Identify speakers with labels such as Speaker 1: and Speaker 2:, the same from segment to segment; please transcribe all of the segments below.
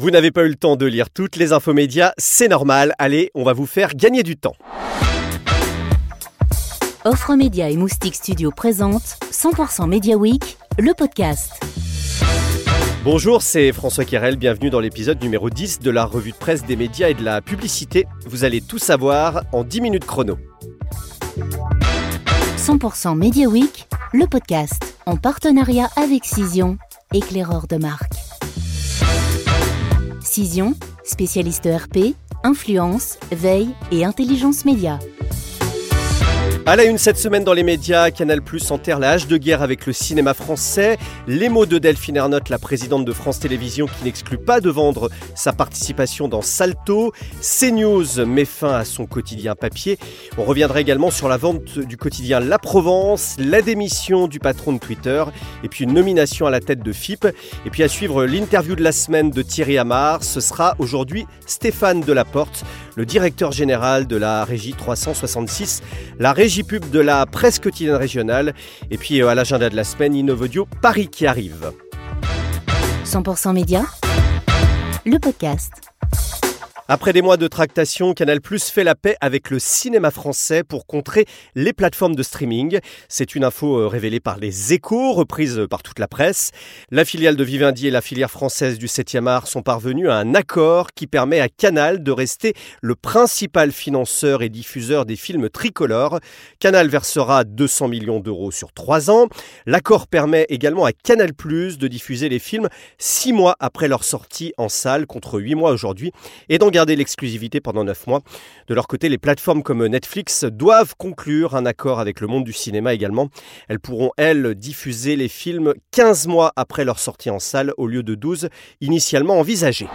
Speaker 1: Vous n'avez pas eu le temps de lire toutes les infos médias, c'est normal. Allez, on va vous faire gagner du temps.
Speaker 2: Offre Média et Moustique Studio présente 100% Media Week, le podcast.
Speaker 1: Bonjour, c'est François Querel, bienvenue dans l'épisode numéro 10 de la revue de presse des médias et de la publicité. Vous allez tout savoir en 10 minutes chrono.
Speaker 2: 100% Media Week, le podcast, en partenariat avec Cision, éclaireur de marque. Cision, spécialiste RP, influence, veille et intelligence média.
Speaker 1: À la une cette semaine dans les médias, Canal Plus enterre la hache de guerre avec le cinéma français. Les mots de Delphine Ernotte, la présidente de France Télévisions, qui n'exclut pas de vendre sa participation dans Salto. CNews met fin à son quotidien papier. On reviendra également sur la vente du quotidien La Provence, la démission du patron de Twitter et puis une nomination à la tête de FIP. Et puis à suivre l'interview de la semaine de Thierry Amar. Ce sera aujourd'hui Stéphane Delaporte, le directeur général de la régie 366. La régie pub de la presse quotidienne régionale. Et puis euh, à l'agenda de la semaine, Innovodio Paris qui arrive.
Speaker 2: 100% Média, le podcast.
Speaker 1: Après des mois de tractation, Canal Plus fait la paix avec le cinéma français pour contrer les plateformes de streaming. C'est une info euh, révélée par les échos, reprise par toute la presse. La filiale de Vivendi et la filière française du 7e art sont parvenus à un accord qui permet à Canal de rester le principal financeur et diffuseur des films tricolores. Canal versera 200 millions d'euros sur trois ans. L'accord permet également à Canal Plus de diffuser les films six mois après leur sortie en salle contre huit mois aujourd'hui et donc garder l'exclusivité pendant 9 mois. De leur côté, les plateformes comme Netflix doivent conclure un accord avec le monde du cinéma également. Elles pourront, elles, diffuser les films 15 mois après leur sortie en salle au lieu de 12 initialement envisagés.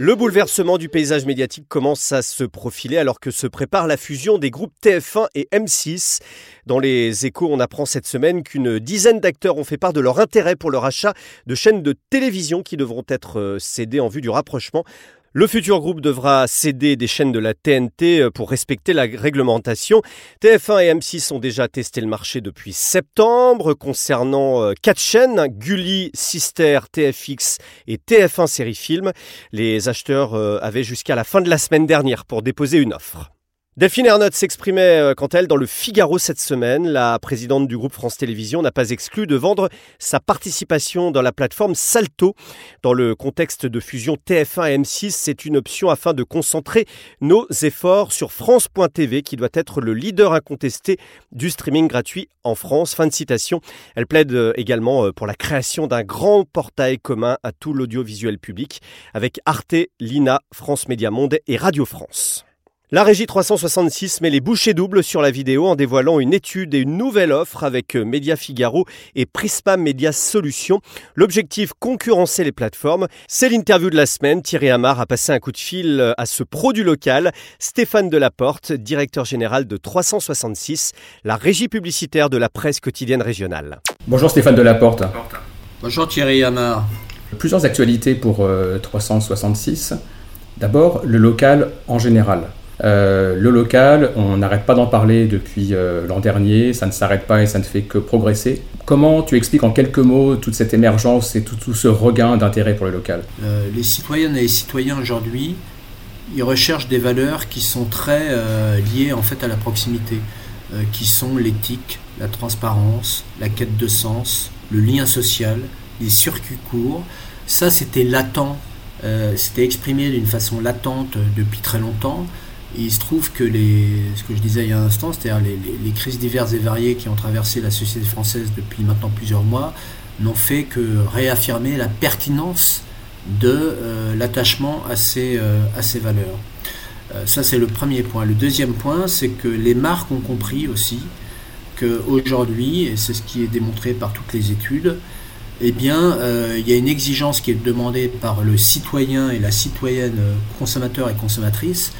Speaker 1: Le bouleversement du paysage médiatique commence à se profiler alors que se prépare la fusion des groupes TF1 et M6. Dans les échos, on apprend cette semaine qu'une dizaine d'acteurs ont fait part de leur intérêt pour le rachat de chaînes de télévision qui devront être euh, cédées en vue du rapprochement. Le futur groupe devra céder des chaînes de la TNT euh, pour respecter la réglementation. TF1 et M6 ont déjà testé le marché depuis septembre concernant euh, quatre chaînes, Gulli, Sister, TFX et TF1 Série Film. Les acheteurs euh, avaient jusqu'à la fin de la semaine dernière pour déposer une offre. Delphine Ernotte s'exprimait euh, quant à elle dans le Figaro cette semaine. La présidente du groupe France Télévisions n'a pas exclu de vendre sa participation dans la plateforme Salto. Dans le contexte de fusion TF1 et M6, c'est une option afin de concentrer nos efforts sur France.tv qui doit être le leader incontesté du streaming gratuit en France. Fin de citation. Elle plaide euh, également euh, pour la création d'un grand portail commun à tout l'audiovisuel public avec Arte, Lina, France Média Monde et Radio France. La régie 366 met les bouchées doubles sur la vidéo en dévoilant une étude et une nouvelle offre avec Média Figaro et Prisma Media Solutions. L'objectif, concurrencer les plateformes. C'est l'interview de la semaine. Thierry Amar a passé un coup de fil à ce pro du local, Stéphane Delaporte, directeur général de 366, la régie publicitaire de la presse quotidienne régionale.
Speaker 3: Bonjour Stéphane Delaporte.
Speaker 4: Bonjour Thierry Amar.
Speaker 3: Plusieurs actualités pour 366. D'abord, le local en général. Euh, le local, on n'arrête pas d'en parler depuis euh, l'an dernier, ça ne s'arrête pas et ça ne fait que progresser. Comment tu expliques en quelques mots toute cette émergence et tout, ce regain d'intérêt pour le local?
Speaker 4: Euh, Les citoyennes et les citoyens aujourd'hui, ils recherchent des valeurs qui sont très liées en fait à la proximité, qui sont l'éthique, la transparence, la quête de sens, le lien social, les circuits courts. Ça, c'était latent, c'était exprimé d'une façon latente depuis très longtemps il se trouve que les, ce que je disais il y a un instant, c'est-à-dire les, crises diverses et variées qui ont traversé la société française depuis maintenant plusieurs mois, n'ont fait que réaffirmer la pertinence de euh, l'attachement à, ces, euh, à ces valeurs. Euh, ça, c'est le premier point. Le deuxième point, c'est que les marques ont compris aussi qu'aujourd'hui, et c'est ce qui est démontré par toutes les études, eh bien, il y a une exigence qui est demandée par le citoyen et la citoyenne consommateur et consommatrice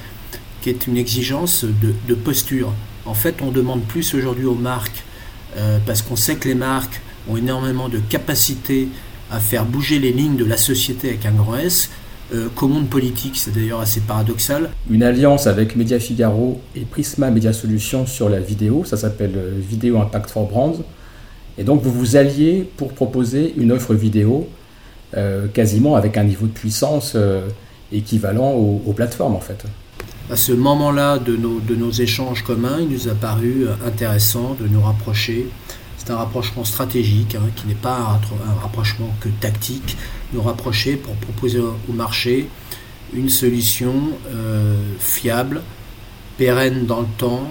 Speaker 4: qui est une exigence de, posture. En fait, on demande plus aujourd'hui aux marques, euh, parce qu'on sait que les marques ont énormément de capacité à faire bouger les lignes de la société avec un grand S, euh, qu'au monde politique. C'est d'ailleurs assez paradoxal.
Speaker 3: Une alliance avec Media Figaro et Prisma Media Solutions sur la vidéo, ça s'appelle euh, Vidéo Impact for Brands. Et donc vous vous alliez pour proposer une offre vidéo quasiment avec un niveau de puissance équivalent aux, plateformes en fait.
Speaker 4: À ce moment-là de nos, échanges communs, il nous a paru intéressant de nous rapprocher. C'est un rapprochement stratégique hein, qui n'est pas un, rapprochement que tactique. Nous rapprocher pour proposer au marché une solution euh, fiable, pérenne dans le temps,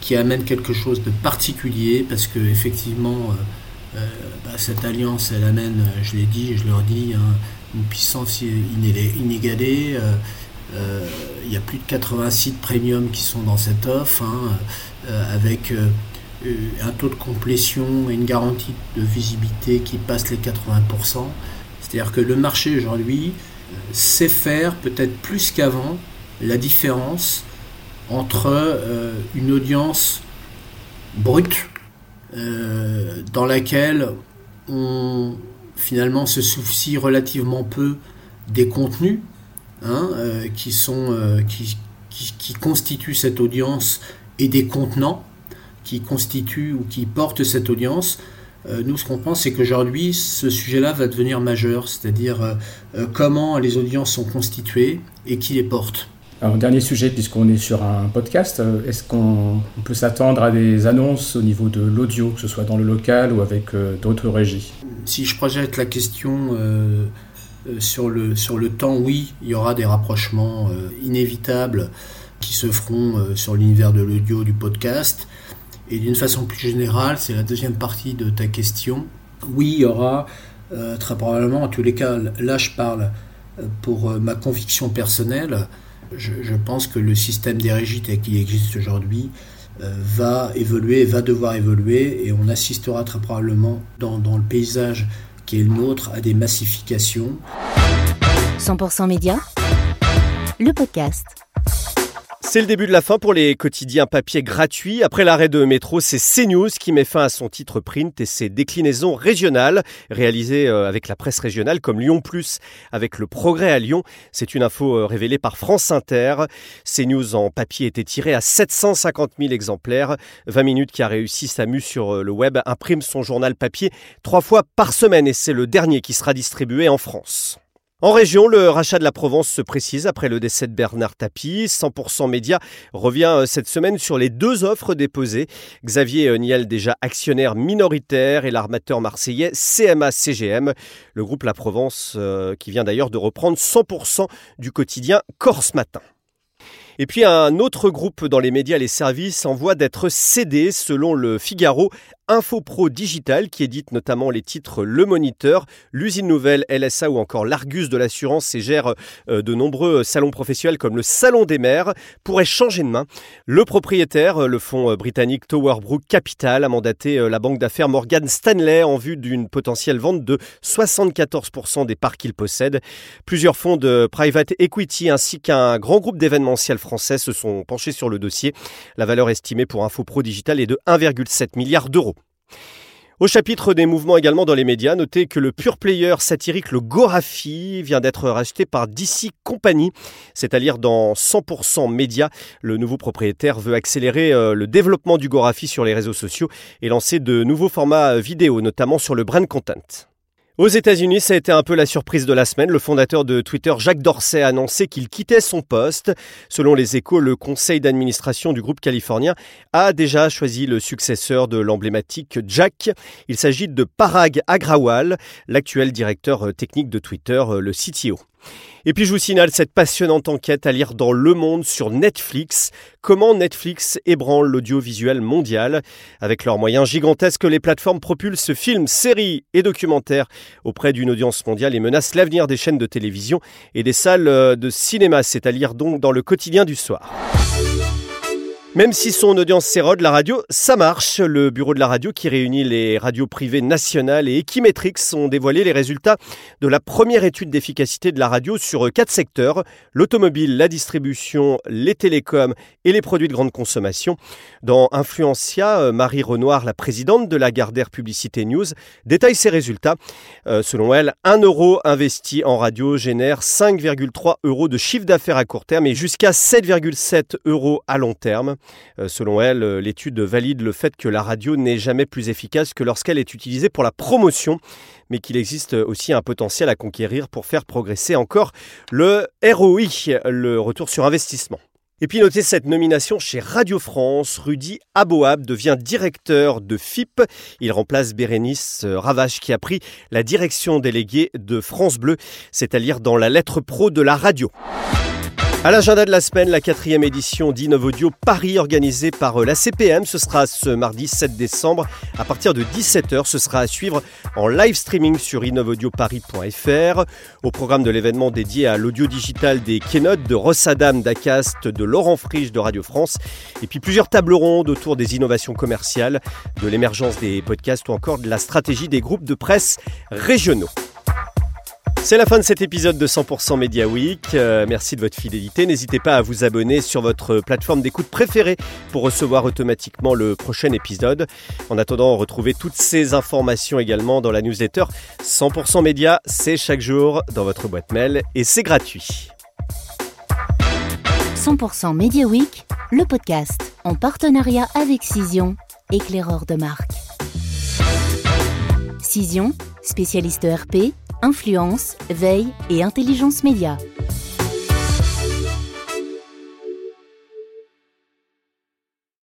Speaker 4: qui amène quelque chose de particulier parce que effectivement euh, euh, bah, cette alliance elle amène, je l'ai dit, je le redis, hein, une puissance inégalée. Il y a plus de 80 sites premium qui sont dans cette offre, hein, avec un taux de complétion et une garantie de visibilité qui passe les 80%. C'est-à-dire que le marché aujourd'hui sait faire peut-être plus qu'avant la différence entre euh, une audience brute euh, dans laquelle on finalement se soucie relativement peu des contenus hein, euh, qui, sont, qui, qui, constituent cette audience et des contenants qui constituent ou qui portent cette audience. nous, ce qu'on pense, c'est qu'aujourd'hui, ce sujet-là va devenir majeur, c'est-à-dire comment les audiences sont constituées et qui les portent.
Speaker 3: Alors, dernier sujet, puisqu'on est sur un podcast, euh, est-ce qu'on peut s'attendre à des annonces au niveau de l'audio, que ce soit dans le local ou avec euh, d'autres régies?
Speaker 4: Si je projette la question euh, sur, le, sur le temps, oui, il y aura des rapprochements inévitables qui se feront sur l'univers de l'audio, du podcast. Et d'une façon plus générale, c'est la deuxième partie de ta question. Oui, il y aura très probablement, en tous les cas, là je parle pour ma conviction personnelle, je, pense que le système des régies qu'il existe aujourd'hui euh, va évoluer, va devoir évoluer, et on assistera très probablement dans, dans le paysage qui est le nôtre à des massifications.
Speaker 2: 100% Média, le podcast.
Speaker 1: C'est le début de la fin pour les quotidiens papier gratuits. Après l'arrêt de métro, c'est CNews qui met fin à son titre print et ses déclinaisons régionales, réalisées euh, avec la presse régionale comme Lyon Plus avec le Progrès à Lyon. C'est une info euh, révélée par France Inter. CNews en papier était tiré à 750 000 exemplaires. 20 minutes qui a réussi sa mue sur euh, le web imprime son journal papier trois fois par semaine et c'est le dernier qui sera distribué en France. En région, le rachat de la Provence se précise après le décès de Bernard Tapie. 100% Média revient euh, cette semaine sur les deux offres déposées. Xavier euh, Niel, déjà actionnaire minoritaire, et l'armateur marseillais CMA-CGM. Le groupe La Provence, euh, qui vient d'ailleurs de reprendre 100% du quotidien Corse Matin. Et puis un autre groupe dans les médias Les Services en voie d'être cédé selon le Figaro Infopro Digital qui édite notamment les titres Le Moniteur, l'usine nouvelle LSA ou encore l'Argus de l'assurance et gère euh, de nombreux salons professionnels comme le Salon des maires pourrait changer de main. Le propriétaire, euh, le fonds euh, britannique Towerbrook Capital, a mandaté la banque d'affaires Morgan Stanley en vue d'une potentielle vente de 74% des parts qu'il possède. Plusieurs fonds de private equity ainsi qu'un grand groupe d'événementiel français se sont penchés sur le dossier. La valeur estimée pour Infopro Digital est de 1,7 milliard d'euros. Au chapitre des mouvements également dans les médias, notez que le pure player satirique le Gorafi vient d'être racheté par DC Company, c'est-à-dire dans 100% médias. Le nouveau propriétaire veut accélérer euh, le développement du Gorafi sur les réseaux sociaux et lancer de nouveaux formats vidéo, notamment sur le brand content. Aux États-Unis, ça a été un peu la surprise de la semaine. Le fondateur de Twitter, Jacques Dorsey, a annoncé qu'il quittait son poste. Selon les échos, le conseil d'administration du groupe californien a déjà choisi le successeur de l'emblématique Jack. Il s'agit de Parag Agrawal, l'actuel directeur technique de Twitter, le CTO. Et puis je vous signale cette passionnante enquête à lire dans Le Monde sur Netflix. Comment Netflix ébranle l'audiovisuel mondial. Avec leurs moyens gigantesques, les plateformes propulsent films, séries et documentaires auprès d'une audience mondiale et menacent l'avenir des chaînes de télévision et des salles de cinéma. C'est à lire donc dans le quotidien du soir. Même si son audience s'érode, la radio, ça marche. Le bureau de la radio qui réunit les radios privées nationales et Equimetrix ont dévoilé les résultats de la première étude d'efficacité de la radio sur quatre secteurs, l'automobile, la distribution, les télécoms et les produits de grande consommation. Dans Influencia, Marie Renoir, la présidente de la Gardère Publicité News, détaille ces résultats. Euh, selon elle, un euro investi en radio génère 5,3 euros de chiffre d'affaires à court terme et jusqu'à 7,7 euros à long terme. Euh, selon elle, euh, l'étude valide le fait que la radio n'est jamais plus efficace que lorsqu'elle est utilisée pour la promotion, mais qu'il existe aussi un potentiel à conquérir pour faire progresser encore le ROI, le retour sur investissement. Et puis notez cette nomination chez Radio France. Rudy Aboab devient directeur de FIP. Il remplace Bérénice Ravache qui a pris la direction déléguée de France Bleu. C'est à lire dans la lettre pro de la radio. À l'agenda de la semaine, la quatrième édition d'Innovaudio Paris organisée par euh, la CPM. Ce sera ce mardi 7 décembre à partir de 17h. Ce sera à suivre en live streaming sur innovaudioparis.fr. Au programme de l'événement dédié à l'audio digital des keynotes de Rossadam d'Acast, de Laurent Friche de Radio France. Et puis plusieurs tables rondes autour des innovations commerciales, de l'émergence des podcasts ou encore de la stratégie des groupes de presse régionaux. C'est la fin de cet épisode de 100% Media Week. Euh, merci de votre fidélité. N'hésitez pas à vous abonner sur votre plateforme d'écoute préférée pour recevoir automatiquement le prochain épisode. En attendant, retrouvez toutes ces informations également dans la newsletter 100% Média. C'est chaque jour dans votre boîte mail et c'est gratuit.
Speaker 2: 100% Media Week, le podcast en partenariat avec Cision, éclaireur de marque. Cision, spécialiste ERP, influence, veille et intelligence média.